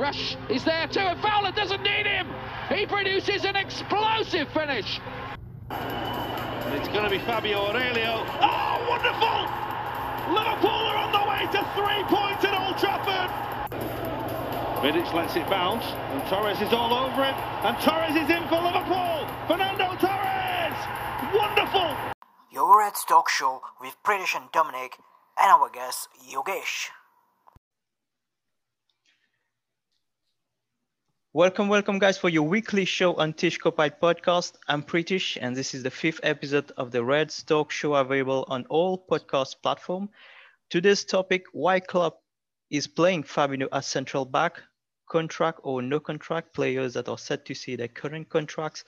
This is Fowler. Rush is there too, and Fowler doesn't need him. He produces an explosive finish. It's going to be Fabio Aurelio. Oh, wonderful! Liverpool are on the way to three points at Old Trafford. Vidic lets it bounce, and Torres is all over it. And Torres is in for Liverpool. Fernando Torres! Wonderful! Your Reds Talk Show with Pritish and Dominic, and our guest Yogesh. Welcome, welcome, guys, for your weekly show on Tish Kopite podcast. I'm Pritish, and this is the fifth episode of the Reds Talk Show available on all podcast platforms. Today's topic: Why club is playing Fabinho as central back, contract or no contract players that are set to see their current contracts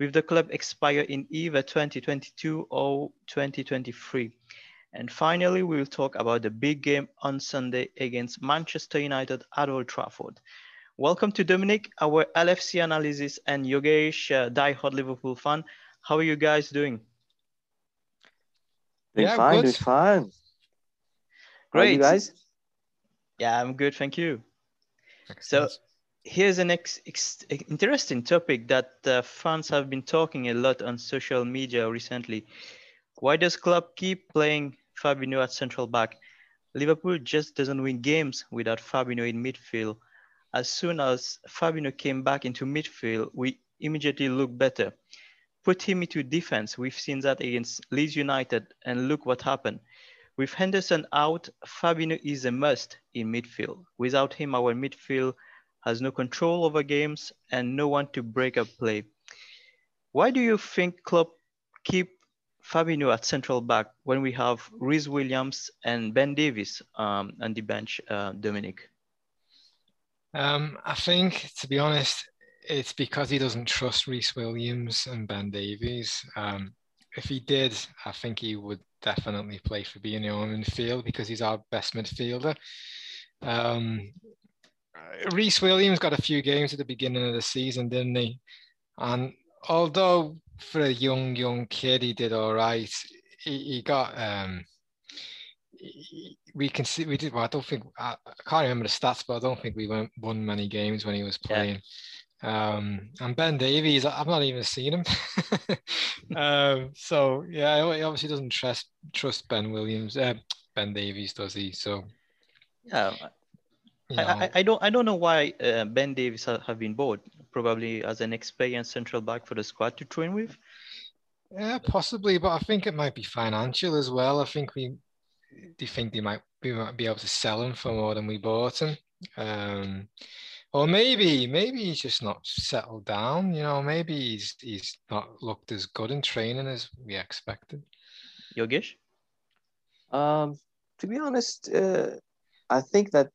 with the club expire in either 2022 or 2023. And finally, we will talk about the big game on Sunday against Manchester United at Old Trafford. Welcome to Dominic, our LFC analysis, and Yogesh, uh, diehard Liverpool fan. How are you guys doing? Doing Yeah, fine, good. doing fine. How are Great. you guys? Yeah, I'm good, thank you. So here's an ex- ex- interesting topic that uh, fans have been talking a lot on social media recently. Why does club keep playing Fabinho at central back? Liverpool just doesn't win games without Fabinho in midfield. As soon as Fabinho came back into midfield, we immediately looked better. Put him into defense. We've seen that against Leeds United, and look what happened. With Henderson out, Fabinho is a must in midfield. Without him, our midfield has no control over games and no one to break up play. Why do you think Klopp keep Fabinho at central back when we have Rhys Williams and Ben Davies um, on the bench, uh, Dominic? Um, I think, to be honest, it's because he doesn't trust Rhys Williams and Ben Davies. Um, if he did, I think he would definitely play Fabinho in midfield because he's our best midfielder. Um, Rhys Williams got a few games at the beginning of the season, didn't he? And although for a young, young kid, he did all right, he, he got. Um, we can see we did. Well, I don't think I, I can't remember the stats, but I don't think we won, won many games when he was Yeah. playing. Um, and Ben Davies, I've not even seen him. um, so yeah, he obviously doesn't trust trust Ben Williams. Uh, ben Davies does he? So Yeah, you I, know, I, I don't I don't know why uh, Ben Davies ha- have been bought. Probably as an experienced central back for the squad to train with. Yeah, possibly, but I think it might be financial as well. I think we do you think they might we might be able to sell him for more than we bought him. Um, or maybe maybe he's just not settled down. You know, maybe he's he's not looked as good in training as we expected. Yogesh? Um, to be honest, uh, I think that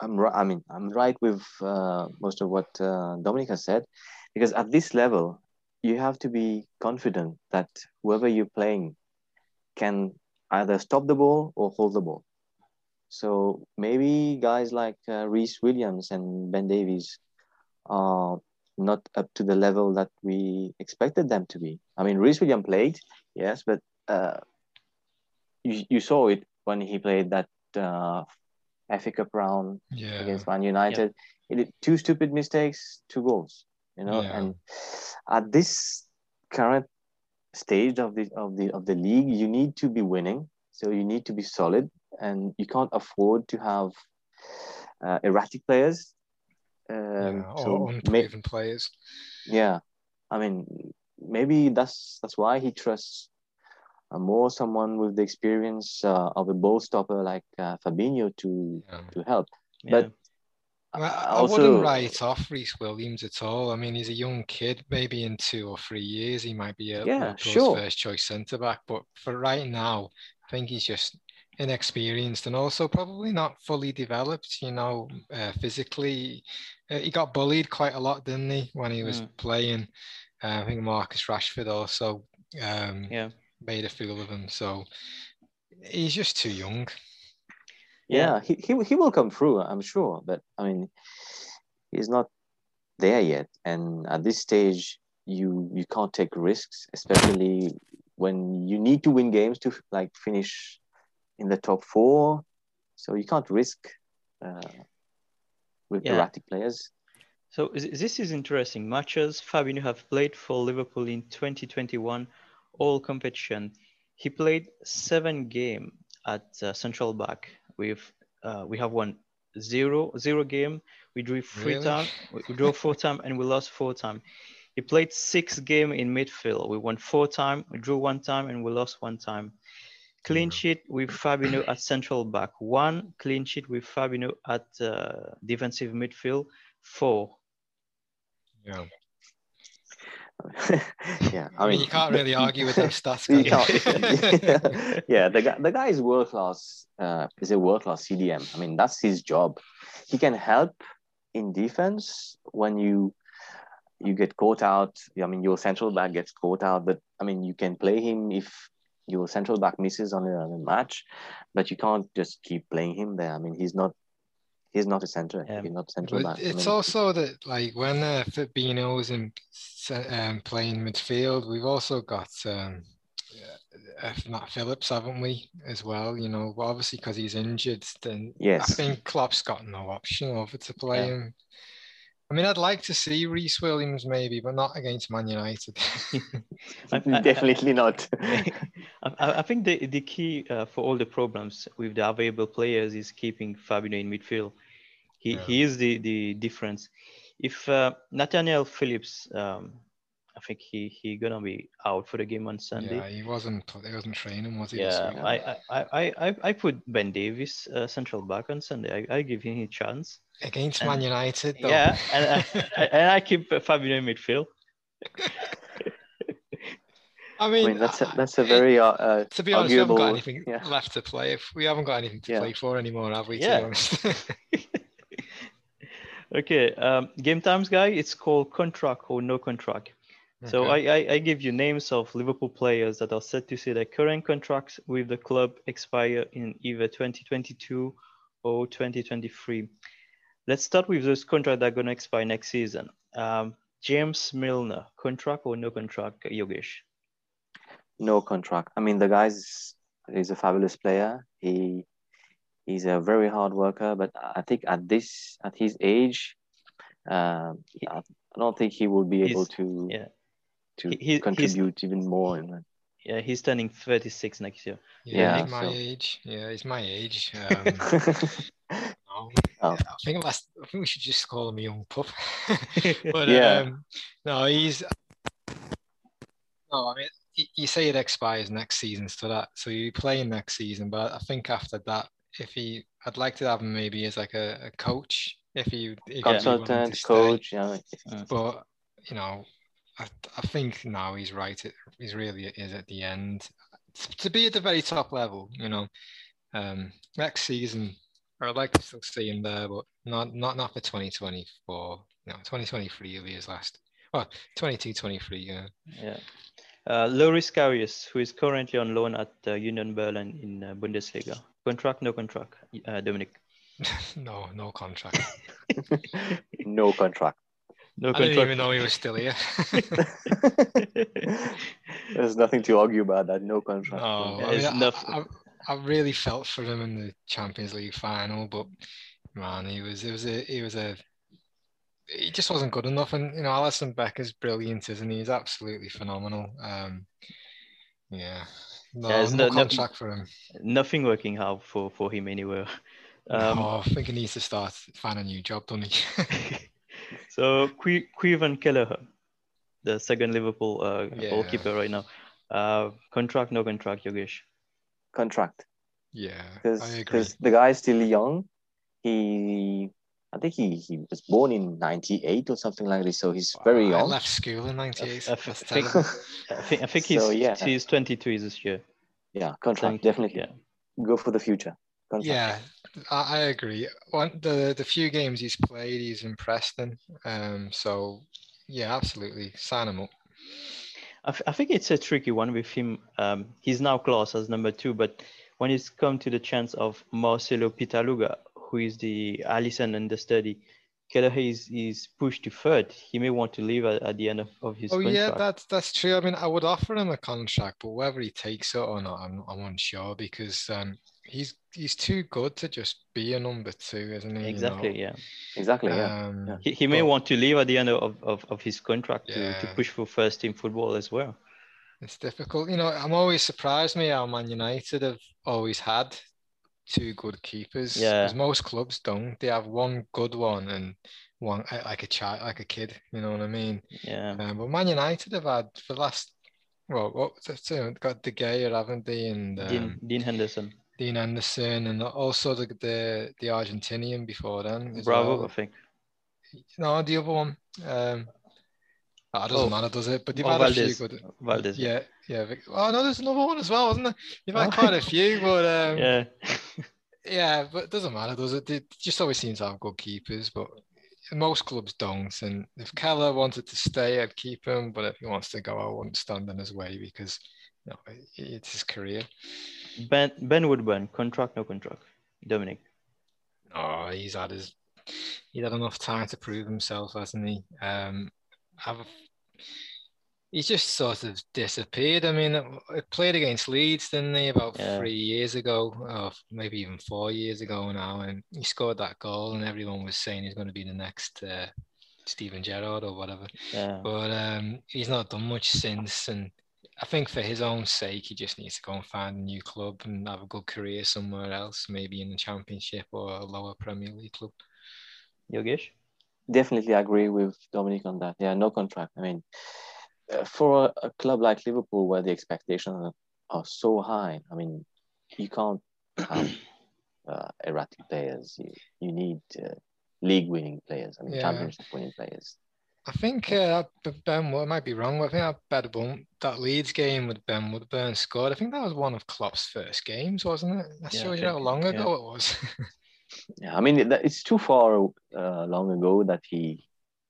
I'm right. I mean, I'm right with uh, most of what uh, Dominic has said, because at this level, you have to be confident that whoever you're playing can either stop the ball or hold the ball. So maybe guys like uh, Rhys Williams and Ben Davies are not up to the level that we expected them to be. I mean, Rhys Williams played, yes, but uh, you, you saw it when he played that uh, FA Cup round Yeah, against Man United. He did two stupid mistakes, two goals. You know, Yeah. and at this current stage of the of the of the league, you need to be winning. So you need to be solid, and you can't afford to have uh, erratic players. Um, yeah, so or may- unproven players. yeah, I mean, maybe that's that's why he trusts uh, more someone with the experience uh, of a ball stopper like uh, Fabinho to Yeah. to help. Yeah. But I I also- wouldn't write off Rhys Williams at all. I mean, he's a young kid. Maybe in two or three years, he might be a Yeah, sure. first choice centre back. But for right now, I think he's just inexperienced and also probably not fully developed. You know, uh, physically, uh, he got bullied quite a lot, didn't he, when he was Mm. playing? Uh, I think Marcus Rashford also um, Yeah. made a fool of him. So he's just too young. Yeah, he, he he will come through, I'm sure. But I mean, he's not there yet, and at this stage, you you can't take risks, especially when you need to win games to like finish in the top four. So you can't risk uh, with Yeah. erratic players. So is- this is interesting. Matches Fabinho have played for Liverpool in 2021 all competition. He played seven game at uh, central back. With uh, we have won zero zero game. We drew three Really? time. We drew four time and we lost four time. He played six game in midfield. We won four time. We drew one time and we lost one time. Clean sheet with Fabinho at central back. One clean sheet with Fabinho at uh, defensive midfield. Four. Yeah. yeah, I mean, you can't really argue with those stats. You can't- yeah, the guy, the guy is world class. Uh, is a world class CDM. I mean, that's his job. He can help in defense when you you get caught out. I mean, your central back gets caught out, but I mean, you can play him if your central back misses on a, on a match, but you can't just keep playing him there. I mean, he's not he's not a center. Yeah. He's not central But back. I it's mean, also that like when uh, Fabinho's in um, playing midfield, we've also got um, uh, if not Phillips, haven't we, as well? You know, well, obviously because he's injured, then yes. I think Klopp's got no option over to play Yeah. him. I mean, I'd like to see Rhys Williams maybe, but not against Man United. I- I- definitely not. I, I I think the, the key uh, for all the problems with the available players is keeping Fabinho in midfield. He, Yeah. he is the, the difference. If uh, Nathaniel Phillips, um, I think he he gonna be out for the game on Sunday. yeah, he wasn't. He wasn't training, was he? Yeah. I, I, I, I, I put Ben Davies uh, central back on Sunday. I, I give him a chance. Against And- Man United, though. Yeah, and, I, and I keep uh, Fabinho in midfield. I I mean, mean, that's a, I- that's a very uh, uh, To be honest, we haven't got anything yeah. left to play. If we haven't got anything to Yeah. play for anymore, have we? To Yeah. Be honest. Okay, um, game times guy. It's called contract or no contract. So I, I, I give you names of Liverpool players that are set to see their current contracts with the club expire in either 2022 or 2023. Let's start with those contracts that are going to expire next season. Um, James Milner, contract or no contract, Yogesh? no contract. I mean, the guy's he's a fabulous player. He he's a very hard worker, but I think at this at his age, um, I I don't think he will be able He's- to yeah. to He- he- he's- contribute even more. In that. Yeah, he's turning 36 next year. yeah, yeah, he's my so- age. Yeah, he's my age. Um, no, Oh. I think last, I think we should just call him a young pup. but Yeah. um, no, he's. No, I mean, you say it expires next season, so that so you play next season. But I think after that, if he, I'd like to have him maybe as like a, a coach. If he, if he'd be willing to Consultant, coach. Yeah, but you know, I, I think now he's right. It, he's really is at the end to be at the very top level. You know, um, next season I'd like to still see him there, but not not not for 2024. No, 2023 will be his last. Well, 22, 23. Yeah, Yeah. Uh, Loris Karius, who is currently on loan at uh, Union Berlin in uh, Bundesliga. Contract, no contract, uh, Dominic. no, no contract. no contract. No contract. I didn't contract. even know he was still here. There's nothing to argue about that. No contract. No, I, mean, I- I, I, really felt for him in the Champions League final, but man, he was it was a he was a he just wasn't good enough. And you know, Alisson Becker's brilliant, isn't he? He's absolutely phenomenal. Um, yeah, no, Yeah, it's no no- no- contract for him. Nothing working out for, for him anywhere. Um, no, I think he needs to start find a new job, doesn't he? so Qui- Caoimhín Kelleher, the second Liverpool uh, Yeah. goalkeeper right now. Uh, contract, no contract, Yogesh. Contract. yeah, because I agree. because the guy's still young. He, I think he, he was born in '98 or something like this, so he's very I young. left school in '98. I That's think- I think, I think he's, So, yeah. he's 22 this year. yeah, contract definitely. Yeah. Go for the future. Contract. Yeah, I, I agree. One the the few games he's played, he's impressed in. Um, so yeah, absolutely, sign him up. I, th- I think it's a tricky one with him. Um, he's now classed as number two, but when it's come to the chance of Marcelo Pitaluga, who is the Alisson understudy, Kelleher is, is pushed to third. He may want to leave at, at the end of, of his Oh contract. yeah, that's that's true. I mean, I would offer him a contract, but whether he takes it or not, I'm I'm unsure because um, he's he's too good to just be a number two, isn't he? Exactly. You know? Yeah. Exactly. Yeah. Um, Yeah. He, he may But- want to leave at the end of, of, of his contract to, to push for first team football as well. It's difficult. You know, I'm always surprised me how Man United have always had two good keepers. Yeah. Because most clubs don't. They have one good one and one uh, like a child, like a kid. You know what I mean? Yeah. Um, but Man United have had for the last well, what know, got De Gea, haven't they? And um, Dean, Dean Henderson. Dean Anderson, and also the the, the Argentinian before then. Bravo, well. I think. No, the other one. Um, it doesn't Oh. matter, does it? But they've Oh, had Valdés. a few good. Valdés. Yeah, yeah. Vic- Oh no, there's another one as well, wasn't there? You've had Oh. quite a few, but um, yeah. Yeah. but it doesn't matter, does it? They just always seems to have good keepers, but most clubs don't. And if Kelleher wanted to stay, I'd keep him. But if he wants to go, I wouldn't stand in his way because you know, it's his career. Ben Ben Woodburn, contract, no contract. Dominic. Oh, he's had his he's had enough time to prove himself, hasn't he? Um, I've he's just sort of disappeared. I mean, it played against Leeds, didn't he, about Yeah. three years ago, or maybe even four years ago now, and he scored that goal, and everyone was saying he's going to be the next uh, Steven Gerrard or whatever. Yeah. But um, he's not done much since, and I think for his own sake, he just needs to go and find a new club and have a good career somewhere else, maybe in the Championship or a lower Premier League club. Yogesh? Definitely agree with Dominic on that. Yeah, no contract. I mean, for a, a club like Liverpool, where the expectations are, are so high, I mean, you can't have uh, erratic players. You, you need uh, league-winning players. I mean, Yeah. championship-winning players. I think uh, Ben I might be wrong, but I think that Wood, that Leeds game with Ben Woodburn scored. I think that was one of Klopp's first games, wasn't it? That Yeah, shows you how long yeah. ago it was. Yeah, I mean, it's too far uh, long ago that he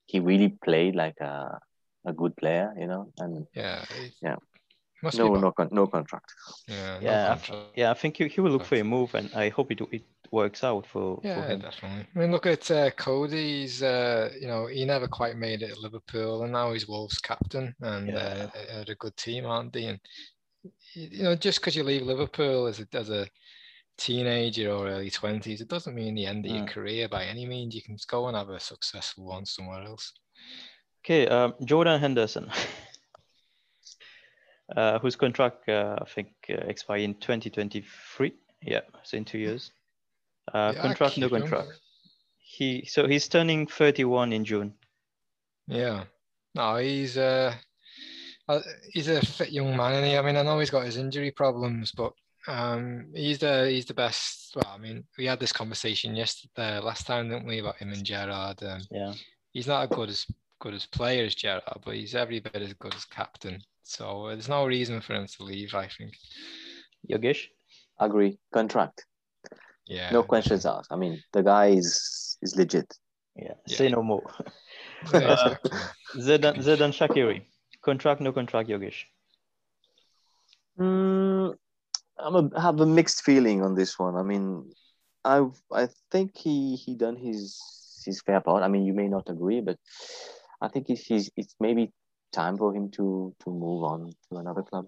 he really played like a a good player, you know, and yeah. Yeah. Must no be no con- no contract. yeah, Yeah, I- contract. Yeah, I think he, he will look for a move, and I hope it it works out for, for Yeah, him. definitely. I mean, look at uh, Coady's. Uh, you know, he never quite made it at Liverpool, and now he's Wolves captain, and Yeah. uh, they're a good team, aren't they? And you know, just because you leave Liverpool as a, as a teenager or early twenties, it doesn't mean the end of your career by any means. You can go and have a successful one somewhere else. Okay, um, Jordan Henderson, uh, whose contract uh, I think uh, expire in 2023. Yeah, so in two years. Uh, Yeah, contract, no contract. He so he's turning 31 in June. Yeah. No, he's uh, uh, he's a fit young man, and I mean, I know he's got his injury problems, but um, he's the he's the best. Well, I mean, we had this conversation yesterday, last time, didn't we, about him and Gerrard? Um, Yeah, he's not as good as good as player as Gerrard, but he's every bit as good as captain. So uh, there's no reason for him to leave. I think. Yogesh. Agree. Contract. Yeah. No questions asked. I mean, the guy is is legit. Yeah, Yeah. say no more. Yeah, exactly. Xherdan Xherdan Shaqiri, contract, no contract. Yogesh. Mm, I'm a, have a mixed feeling on this one. I mean, I I think he he done his his fair part. I mean, you may not agree, but I think it's he's, it's maybe time for him to to move on to another club.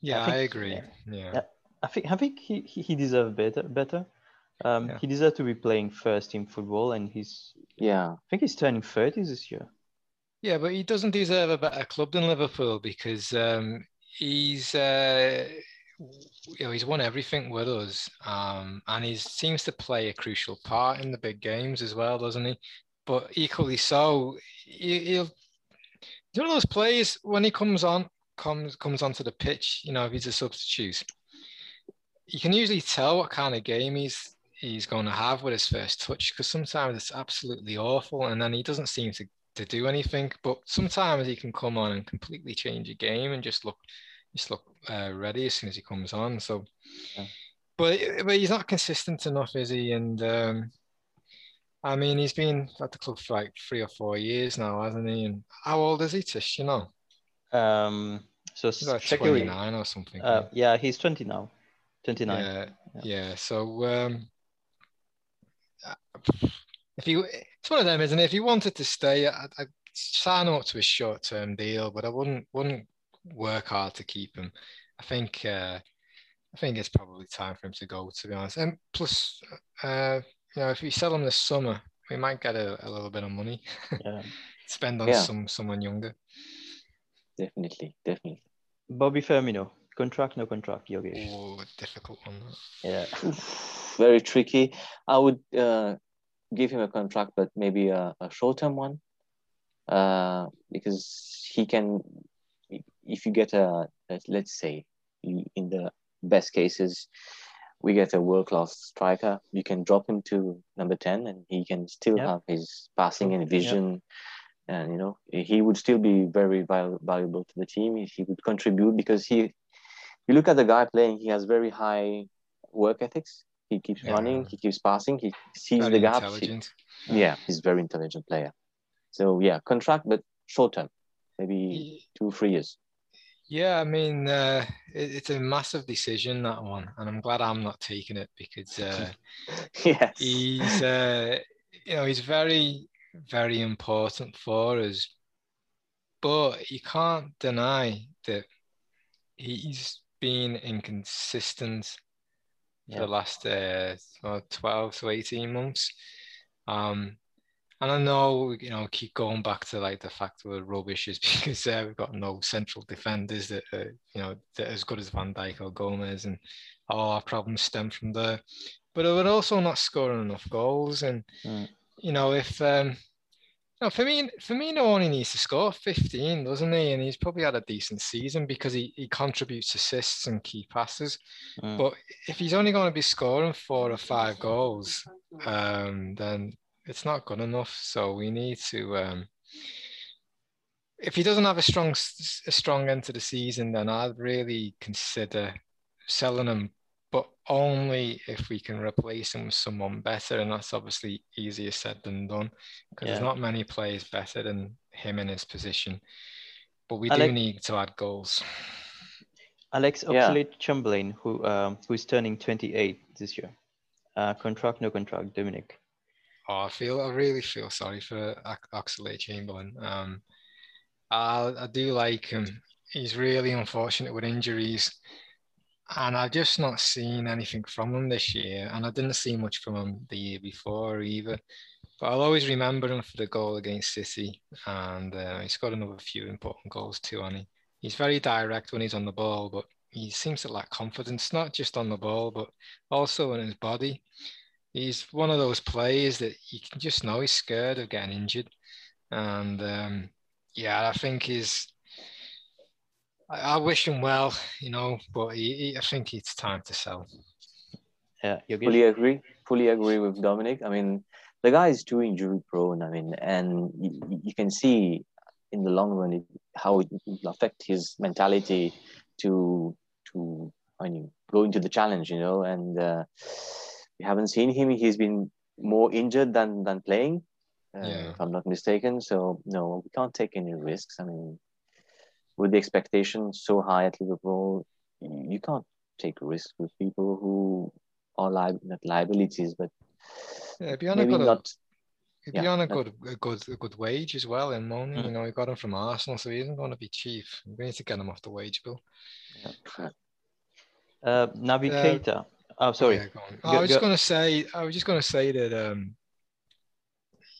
yeah, think- I agree. yeah. Yeah. Yeah. I think I think he he, he deserved better better. Um, Yeah. he deserved to be playing first team football, and he's Yeah, I think he's turning 30 this year. Yeah, but he doesn't deserve a better club than Liverpool because um, he's uh, you know he's won everything with us, um, and he seems to play a crucial part in the big games as well, doesn't he? But equally so, he, he'll he's one of those players when he comes on comes comes onto the pitch. You know, if he's a substitute, you can usually tell what kind of game he's he's going to have with his first touch because sometimes it's absolutely awful, and then he doesn't seem to to do anything. But sometimes he can come on and completely change a game and just look just look uh, ready as soon as he comes on. So, Yeah. but but he's not consistent enough, is he? And um, I mean, he's been at the club for like three or four years now, hasn't he? And how old is he, Tish? You know, Um, so he's like Shaqiri, 29 or something. uh, yeah, he's 20 now, 29. yeah, Yeah. yeah. So um, if you, it's one of them, isn't it? If he wanted to stay, I'd, I'd sign him up to a short-term deal, but I wouldn't wouldn't work hard to keep him. I think uh, I think it's probably time for him to go. To be honest, and plus, uh, you know, if we sell him this summer, we might get a, a little bit of money. Yeah. Spend on Yeah. some someone younger. Definitely, definitely. Bobby Firmino, contract, no contract, Yogesh. Oh, difficult one. that. Yeah. Very tricky. I would uh, give him a contract, but maybe a, a short-term one, uh, because he can. If you get a, let- let's say, you, in the best cases, we get a world-class striker. You can drop him to number ten, and he can still Yeah. have his passing and vision. And you know, he would still be very valuable to the team. He, he would contribute because he. You look at the guy playing; he has very high work ethics. He keeps Yeah. running. He keeps passing. He sees Very the gaps. He- yeah, he's a very intelligent player. So yeah, contract, but short term, maybe two, three years. Yeah, I mean, uh, it, it's a massive decision that one, and I'm glad I'm not taking it because uh, yes. he's, uh, you know, he's very, very important for us. But you can't deny that he's been inconsistent for the last uh, well, 12 to 18 months. Um, and I know, you know, keep going back to like the fact we're rubbish is because uh, we've got no central defenders that, are, you know, that are as good as Van Dijk or Gomez, and all our problems stem from there. But we're also not scoring enough goals, and Mm. you know, if um, no, Firmino, Firmino only needs to score 15, doesn't he? And he's probably had a decent season because he, he contributes assists and key passes. Mm. But if he's only going to be scoring four or five goals, um, then it's not good enough. So we need to. Um, if he doesn't have a strong s- a strong end to the season, then I'd really consider selling him, but only if we can replace him with someone better, and that's obviously easier said than done because Yeah. there's not many players better than him in his position. But we I do need to add goals. Alex Yeah. Oxlade Chamberlain, who um, who's turning 28 this year. Uh, contract, no contract, Dominic. Oh, I feel I really feel sorry for Oxlade Chamberlain. Um, I, I do like him. He's really unfortunate with injuries, and I've just not seen anything from him this year. And I didn't see much from him the year before either. But I'll always remember him for the goal against City, and uh, he's got another few important goals too. And he, he's very direct when he's on the ball, but he seems to lack confidence, not just on the ball, but also in his body he's one of those players that you can just know he's scared of getting injured. And um, yeah, I think he's. I, I wish him well, you know, but he, he- I think it's time to sell. Yeah, you Fully agree. Fully agree with Dominic. I mean, the guy is too injury prone. I mean, and you, you can see in the long run how it will affect his mentality to to I mean, go into the challenge. You know, and uh, we haven't seen him. He's been more injured than than playing. Uh, Yeah. If I'm not mistaken. So no, we can't take any risks. I mean, with the expectations so high at Liverpool, you can't take risks with people who are li- not liabilities, but Yeah, be on a maybe good, not. he'd be yeah, on a good, a good, a wage as well in money. Mm. You know, he got him from Arsenal, so he isn't going to be cheap. We need to get him off the wage bill. Uh, Naby Uh, Keita. Oh, sorry. Yeah, go on. Go- I was just going to say, I was just going to say that, um,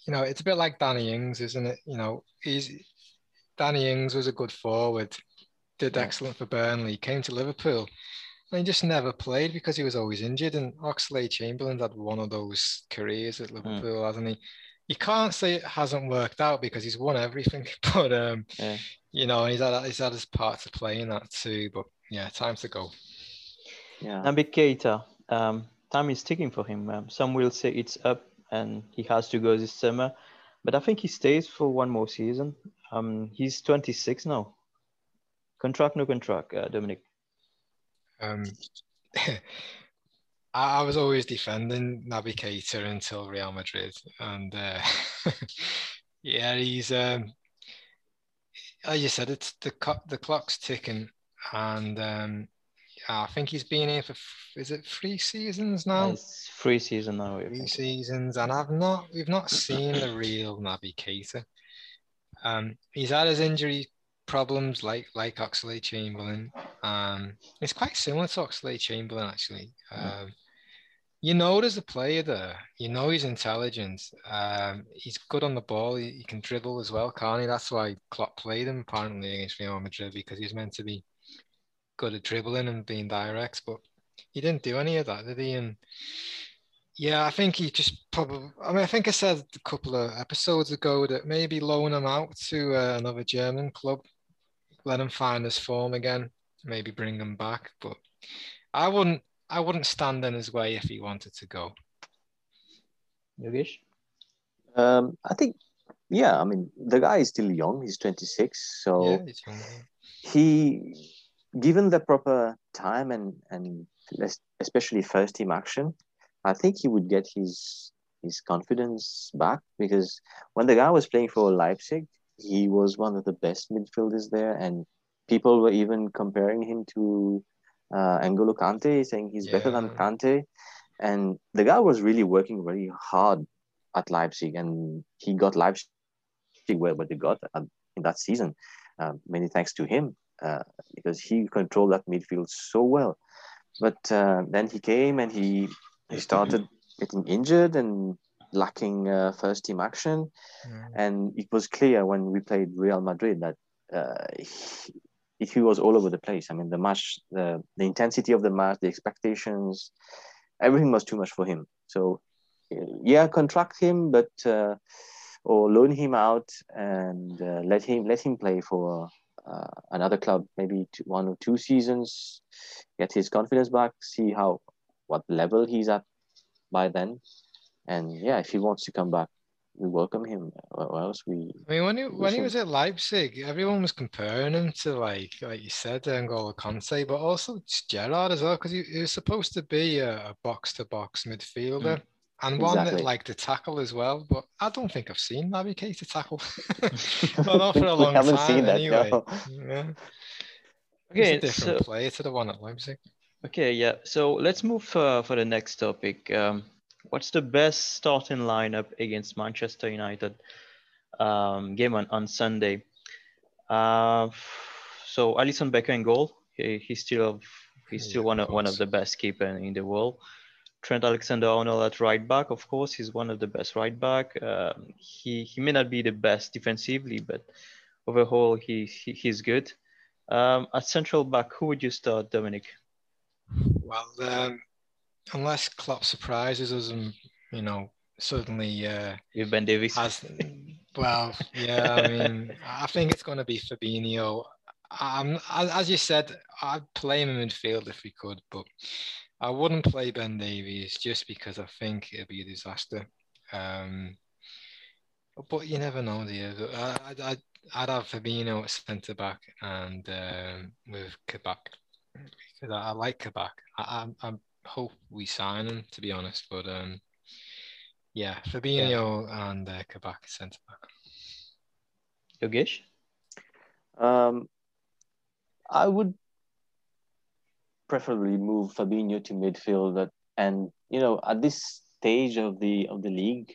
you know, it's a bit like Danny Ings, isn't it? You know, he's Danny Ings was a good forward, did Yeah. excellent for Burnley, came to Liverpool, and he just never played because he was always injured. And Oxlade Chamberlain had one of those careers at Liverpool, hasn't he? You can't say it hasn't worked out because he's won everything, but um, Yeah. you know, he's had he's had his part to play in that too. But yeah, time to go. Yeah, Naby Keita. Um, time is ticking for him. Um, some will say it's up and he has to go this summer, but I think he stays for one more season. Um, he's 26 now. Contract, no contract, uh, Dominic. Um, I, I was always defending Naby Keita until Real Madrid, and uh, yeah, he's um, like you said, it's the co- the clock's ticking, and um, I think he's been here for is it three seasons now? It's free season now. Three seasons, and I've not we've not seen the real Naby Keita. Um, he's had his injury problems like like Oxlade Chamberlain, Um, it's quite similar to Oxlade Chamberlain actually. Um, you know, there's a player there. You know, he's intelligent. Um, he's good on the ball. He, he, can dribble as well, can't he? That's why Klopp played him apparently against Real Madrid because he's meant to be good at dribbling and being direct, but he didn't do any of that, did he? And yeah, I think he just probably. I mean, I think I said a couple of episodes ago that maybe loan him out to uh, another German club, let him find his form again, maybe bring him back. But I wouldn't. I wouldn't stand in his way if he wanted to go. Yogesh? Um, I think, yeah. I mean, the guy is still young. He's 26, so yeah, he's young. he, given the proper time and and especially first team action, I think he would get his his confidence back because when the guy was playing for Leipzig, he was one of the best midfielders there, and people were even comparing him to uh, N'Golo Kante, saying he's yeah. better than Kante. And the guy was really working very hard at Leipzig, and he got Leipzig where what they got in that season. Uh, many thanks to him uh, because he controlled that midfield so well. But uh, then he came and he he started getting injured and lacking uh, first team action, mm. and it was clear when we played Real Madrid that uh, he, he was all over the place. I mean, the match, the, the intensity of the match, the expectations, everything was too much for him. So, yeah, contract him, but uh, or loan him out and uh, let him let him play for uh, another club, maybe two, one or two seasons, get his confidence back, see how what level he's at by then, and yeah, if he wants to come back, we welcome him. Or else we. I mean, when he when he was at Leipzig, everyone was comparing him to like like you said, N'Golo Kante, but also Gerrard as well, because he, he, was supposed to be a box to box midfielder. Mm. And one exactly. that liked to tackle as well, but I don't think I've seen Naby Keita tackle. well, not for a long haven't time seen that, anyway. No. Yeah. Okay, it's a different so, player to the one at Leipzig. Okay, yeah. So let's move uh, for the next topic. Um, what's the best starting lineup against Manchester United um, game on, on Sunday? Uh, so Alisson Becker in goal. He, he's still he's still yeah, one of, of one of the best keeper in the world. Trent Alexander-Arnold at right back, of course, he's one of the best right back. Um, he he may not be the best defensively, but overall he, he he's good. Um, at central back, who would you start, Dominic? Well, um, unless Klopp surprises us and you know suddenly uh, with Ben Davies has, well, yeah, I mean, I think it's going to be Fabinho. Um, as you said, I'd play him in midfield if we could, but I wouldn't play Ben Davies just because I think it'd be a disaster. Um, but you never know, dear. I'd, I'd, I'd have Fabinho at centre back and um, with Kabak because I, I like Kabak. I, I, I, hope we sign him to be honest, but um, yeah, Fabinho yeah. and uh, Kabak centre back. Yogesh, um, I would preferably move Fabinho to midfield, but, and you know at this stage of the of the league,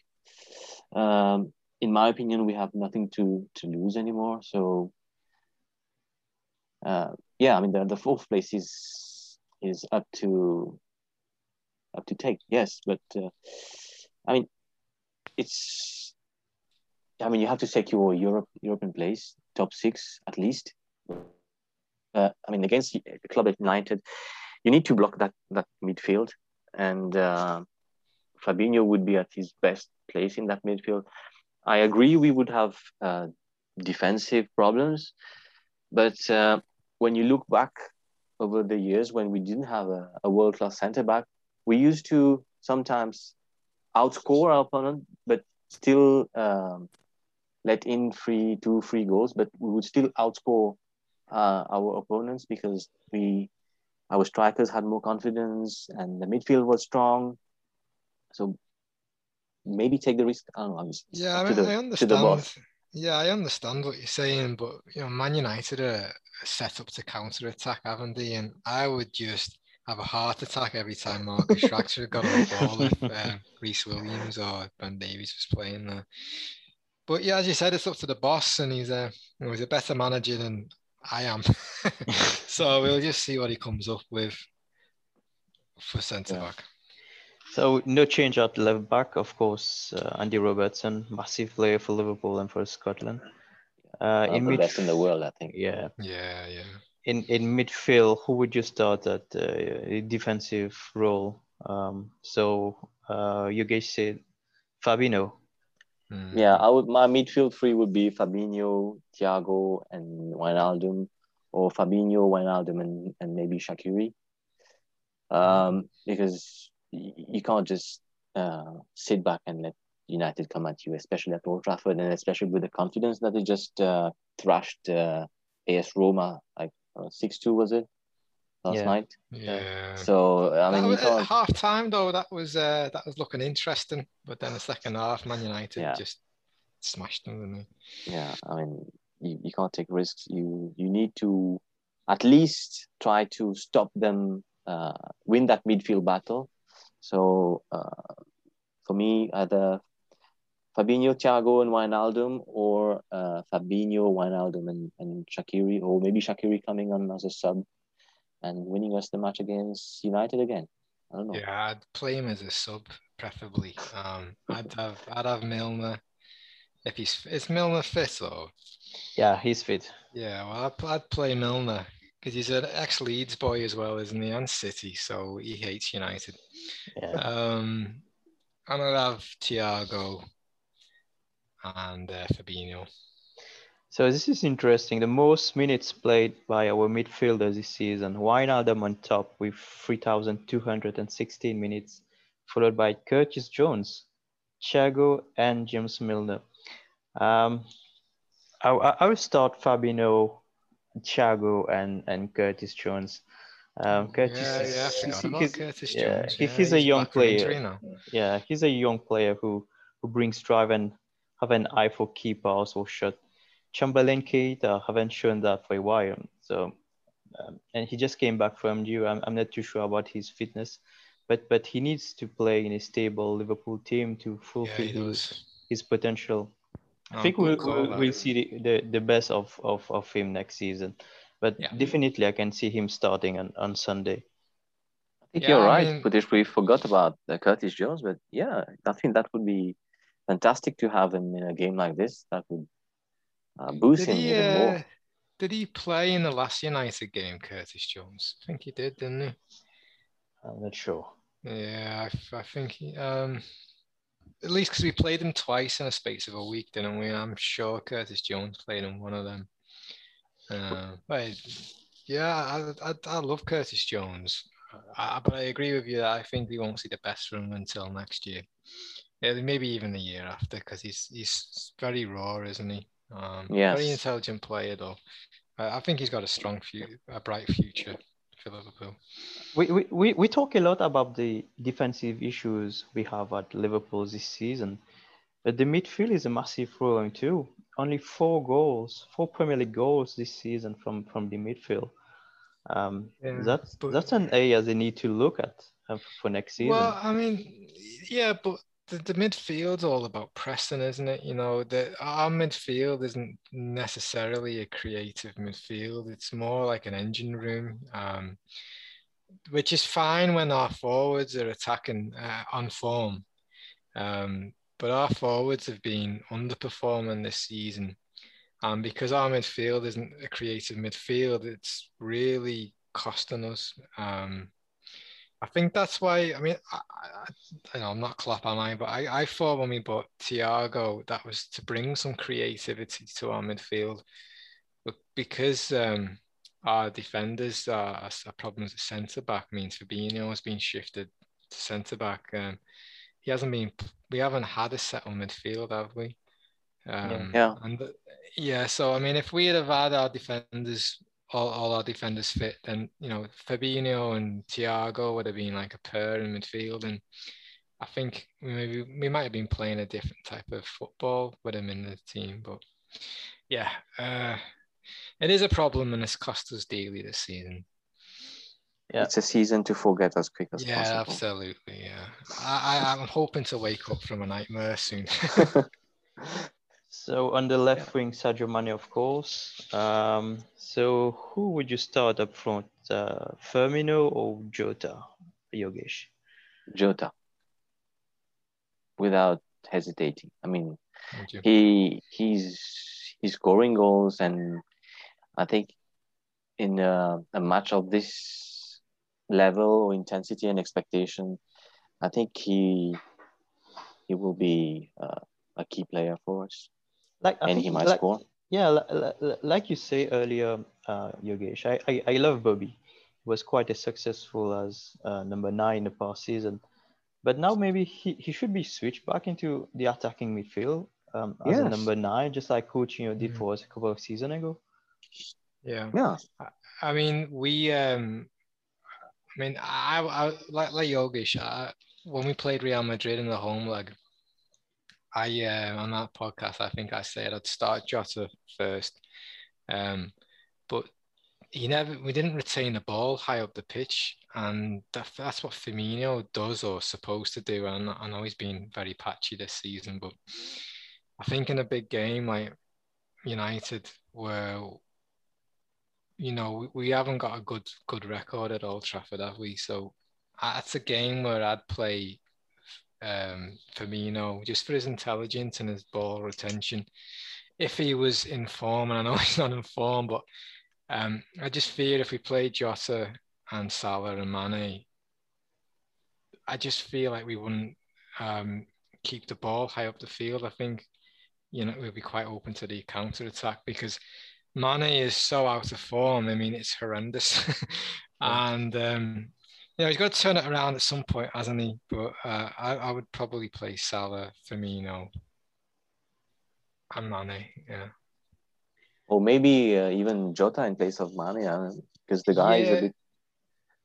um, in my opinion, we have nothing to to lose anymore. So uh, yeah, I mean the, the fourth place is is up to up to take. Yes, but uh, I mean it's I mean you have to secure Europe European place, top six at least. Uh, I mean against the club United, you need to block that that midfield, and uh, Fabinho would be at his best place in that midfield. I agree we would have uh, defensive problems, but uh, when you look back over the years when we didn't have a, a world class center back, we used to sometimes outscore our opponent, but still um, let in three, two, three goals, but we would still outscore uh, our opponents because we, our strikers had more confidence and the midfield was strong. So maybe take the risk. I don't know. yeah, I, mean, the, I understand. Yeah, I understand what you're saying, but you know, Man United are set up to counter attack, haven't they? And I would just have a heart attack every time Marcus Rashford got on the ball if um, Rhys Williams or Ben Davies was playing there. But yeah, as you said, it's up to the boss, and he's a you know, he's a better manager than I am. so we'll just see what he comes up with for centre Yeah. back. So no change at left back, of course. Uh, Andy Robertson, massive player for Liverpool and for Scotland. Uh, One in the mid, best in the world, I think. yeah, Yeah, yeah. in in midfield, who would you start at uh, defensive role? Um, so uh, you guys said Fabinho. Mm. Yeah, I would. My midfield three would be Fabinho, Thiago, and Wijnaldum, or Fabinho, Wijnaldum, and, and maybe Shaqiri. Um, because you can't just uh, sit back and let United come at you, especially at Old Trafford, and especially with the confidence that they just uh, thrashed uh, AS Roma like six two was it last Yeah. night? Yeah. So I mean, That you was- at can't. half time though, that was uh, that was looking interesting. But then the second half, Man United Yeah. just smashed them, didn't they? Yeah, I mean, you, you can't take risks. You you need to at least try to stop them, uh, win that midfield battle. So uh, for me, either Fabinho, Thiago, and Wijnaldum, or uh, Fabinho, Wijnaldum, and, and Shaqiri, or maybe Shaqiri coming on as a sub and winning us the match against United again. I don't know. Yeah, I'd play him as a sub, preferably. Um, I'd have I'd have Milner if he's is Milner fit though. Yeah, he's fit. Yeah, well, I'd, I'd play Milner because he's an ex Leeds boy as well, isn't he? And City, so he hates United. Yeah. Um, and I'd have Thiago and uh, Fabinho. So this is interesting. The most minutes played by our midfielders this season. Wijnaldum on top with 3,216 minutes, followed by Curtis Jones, Thiago, and James Milner. Um, I, I will start Fabinho, Thiago, and, and Curtis Jones. Um, Curtis, yeah, yeah, he's- he's- Curtis yeah, Jones. he- he's a young back from injury player. yeah, he's a young player who who brings drive and have an eye for key pass or shot. Chamberlain Keita haven't shown that for a while. So, um, and he just came back from you. I'm, I'm not too sure about his fitness, but but he needs to play in a stable Liverpool team to fulfill he his, his potential. I think we'll, we'll, we'll see the, the, the best of, of, of him next season. But Yeah. definitely, I can see him starting on, on Sunday. I think Yeah, you're I right, mean- Kutish. We forgot about uh, Curtis Jones, but yeah, I think that would be fantastic to have him in a game like this. That would uh, boost Did him he, even uh, did he play in the last United game, Curtis Jones? I think he did, didn't he? I'm not sure. Yeah, I think he, um, at least because we played him twice in a space of a week, didn't we? I'm sure Curtis Jones played in one of them. Uh, but yeah, I, I, I love Curtis Jones, I, but I agree with you that I think we won't see the best from him until next year. Yeah, maybe even the year after, because he's he's very raw, isn't he? Um, very intelligent player, though. I, I think he's got a strong future, a bright future for Liverpool. We, we, we, we talk a lot about the defensive issues we have at Liverpool this season, but the midfield is a massive problem too. Only four goals, four Premier League goals this season from, from the midfield. Um, Yeah, that's but- that's an area they need to look at uh, for next season. Well, I mean, yeah, but the, the midfield's all about pressing, isn't it? You know, the our midfield isn't necessarily a creative midfield. It's more like an engine room, um, which is fine when our forwards are attacking uh, on form. Um, but our forwards have been underperforming this season. And because our midfield isn't a creative midfield, it's really costing us. Um, I think that's why. I mean, I, I, I know I'm not Klopp, am I? But I, I thought when we bought Thiago, that was to bring some creativity to our midfield. But because um, our defenders are, are problems at centre back, means Fabinho has been shifted to centre back. Um, he hasn't been. We haven't had a settled midfield, have we? Um, Yeah. And yeah, so I mean, if we had have had our defenders all, all our defenders fit, then you know Fabinho and Thiago would have been like a pair in midfield, and I think maybe we might have been playing a different type of football with him in the team. But yeah, uh, it is a problem, and it's cost us dearly this season. Yeah. It's a season to forget as quick as Yeah, possible. absolutely. Yeah, I, I I'm hoping to wake up from a nightmare soon. So on the left wing, Sadio Mane, of course. Um, so who would you start up front, uh, Firmino or Jota, Yogesh? Jota, without hesitating. I mean, he he's he's scoring goals, and I think in a, a match of this level, intensity, and expectation, I think he he will be uh, a key player for us, Like I and think, he might like, score. Yeah, li- li- like you say earlier, uh, Yogesh, I, I, I love Bobby. He was quite as successful as uh, number nine in the past season. But now maybe he, he should be switched back into the attacking midfield um, as a number nine, just like Coutinho did Mm. for us a couple of seasons ago. Yeah. Yeah, I mean, we. Um, I mean, I, I like like Yogesh. I, when we played Real Madrid in the home leg, I uh, on that podcast, I think I said I'd start Jota first, um, but he never. We didn't retain the ball high up the pitch, and that, that's what Firmino does or supposed to do. And I know he's been very patchy this season, but I think in a big game like United, where you know, we, we haven't got a good good record at Old Trafford, have we? So that's a game where I'd play um, Firmino just for his intelligence and his ball retention. If he was in form, and I know he's not in form, but um, I just fear if we play Jota and Salah and Mane, I just feel like we wouldn't um, keep the ball high up the field. I think, you know, we'll be quite open to the counter attack because Mane is so out of form. I mean, it's horrendous. and, um, you know, he's got to turn it around at some point, hasn't he? But uh, I, I would probably play Salah, Firmino, and Mane. Yeah. or maybe uh, even Jota in place of Mane, because the guy is a bit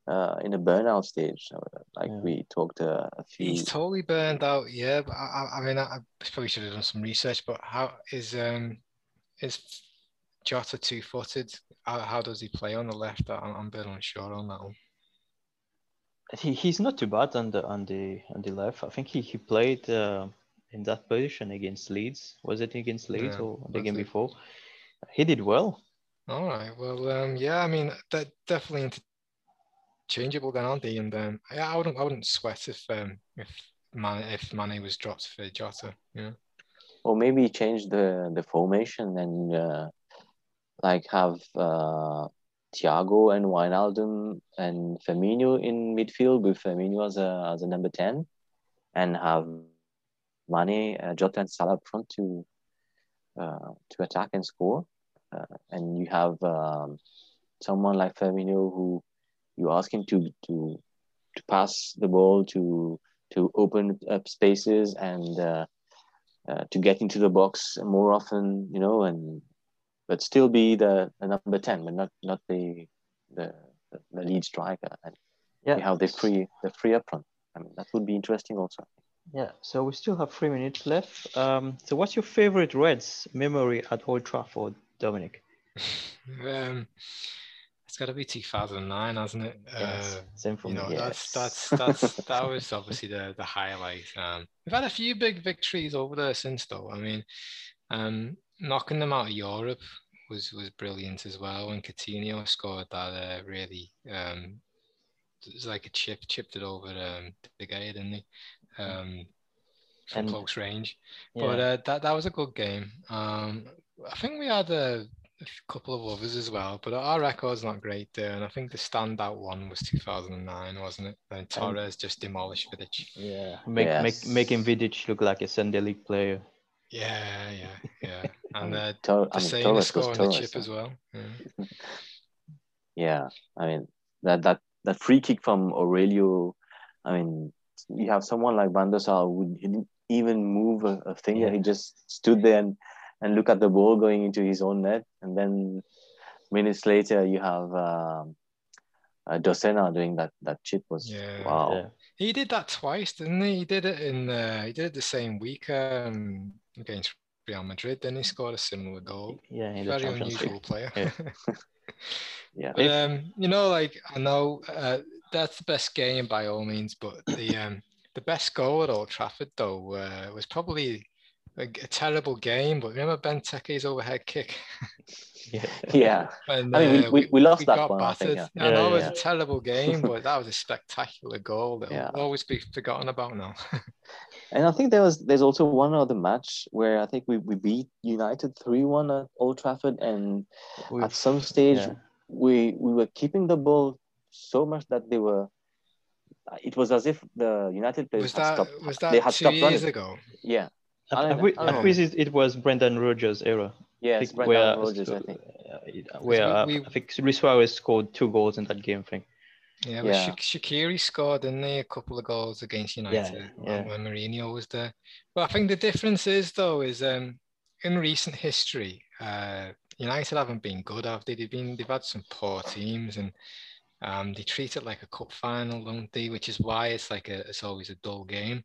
uh, in a burnout stage. Like Yeah. we talked uh, a few. He's totally burned out, yeah. But I, I- I mean, I, I probably should have done some research. But how is um is Jota two footed? How, how does he play on the left? I'm, I'm a bit unsure on that one. He, he's not too bad on the on the on the left. I think he, he played uh, in that position against Leeds. Was it against Leeds Yeah, or the game it. before? He did well. All right. Well, um, yeah. I mean, that definitely interchangeable then, aren't they? And um, yeah, I wouldn't I wouldn't sweat if um if Mane if Mane was dropped for Jota. Yeah. or maybe change the the formation and uh, like have uh, Thiago and Wijnaldum and Firmino in midfield with Firmino as a as a number ten, and have Mane, uh, Jota, and Salah up front to uh, to attack and score, uh, and you have um, someone like Firmino who you ask him to to to pass the ball to to open up spaces and uh, uh, to get into the box more often, you know, and but still be the, the number ten, but not not the the, the lead striker. And Yeah. you have the free the free up front. I mean, that would be interesting also. Yeah, so we still have three minutes left. Um, so what's your favorite Reds memory at Old Trafford, Dominic? Um, it's got to be 2009, hasn't it? Yes, Uh, same for you me. know, yes. that's that's that's that was obviously the the highlight. Um, we've had a few big victories over there since, though. I mean, um, knocking them out of Europe was was brilliant as well. When Coutinho scored that, uh, really, um, it was like a chip, chipped it over um, the guy, didn't he? Um, from And- close range. Yeah. But uh, that that was a good game. Um, I think we had a, a couple of others as well, but our record's not great there. And I think the standout one was 2009, wasn't it? And Torres just demolished Vidic. yeah, make, Yes. make making Vidic look like a Sunday League player. Yeah, yeah, yeah. And mean, uh, Tor- I mean, Hussein Torres was scoring the Torres, chip huh? as well. Yeah. Yeah, I mean that that that free kick from Aurelio. I mean, you have someone like Van der Sar who didn't even move a, a finger. Yeah. He just stood there and, and look at the ball going into his own net, and then minutes later you have um, uh, Dossena doing that. That chip was Yeah. wow. Yeah. He did that twice, didn't he? He did it in uh, he did it the same week um, against Real Madrid. Then he scored a similar goal. Yeah, Very unusual League. player. Yeah. Yeah. But um, you know, like I know uh, that's the best game by all means, but the um, the best goal at Old Trafford though uh, was probably a, a terrible game, but remember Benteke's overhead kick? yeah. yeah. And, I mean, uh, we, we, we lost that got one. I think, battered. yeah. I know Yeah, it was a terrible game, but that was a spectacular goal that will always be forgotten about now. And I think there was there's also one other match where I think we, we beat United three one at Old Trafford, and We've- at some stage yeah. we we were keeping the ball so much that they were. It was as if the United players was had that stopped. was they had two stopped years running. ago? Yeah, At, I at, don't- I don't at which it, it was Brendan Rodgers era. yeah, I think Brendan where, Rodgers, I think. uh, where uh, we- I think Luis Suarez scored two goals in that game. I think. Yeah, but Yeah. Sha- Shaqiri scored, didn't he, a couple of goals against United yeah. when Mourinho was there. But I think the difference is, though, is um, in recent history, uh, United haven't been good, have they? They've been they've had some poor teams, and um, they treat it like a cup final, don't they? Which is why it's like a it's always a dull game.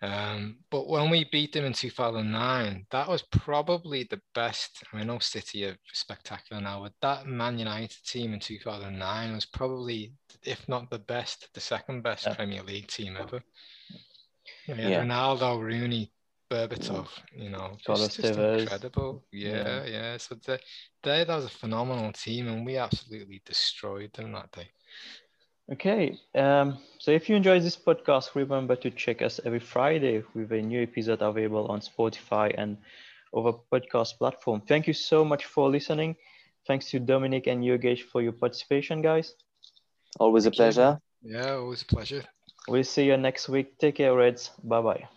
Um, but when we beat them in 2009, that was probably the best. I mean, know City are spectacular now, but that Man United team in 2009 was probably, if not the best, the second best Yeah. Premier League team ever. Yeah, Yeah. Ronaldo, Rooney, Berbatov, you know, just, just Tevez. incredible. Yeah, yeah. So they, they, that was a phenomenal team, and we absolutely destroyed them that day. Okay, um, so if you enjoy this podcast, remember to check us every Friday with a new episode available on Spotify and other podcast platform. Thank you so much for listening. Thanks to Dominic and Yogesh for your participation, guys. Always a Thank you. pleasure. Yeah, always a pleasure. We'll see you next week. Take care, Reds. Bye bye.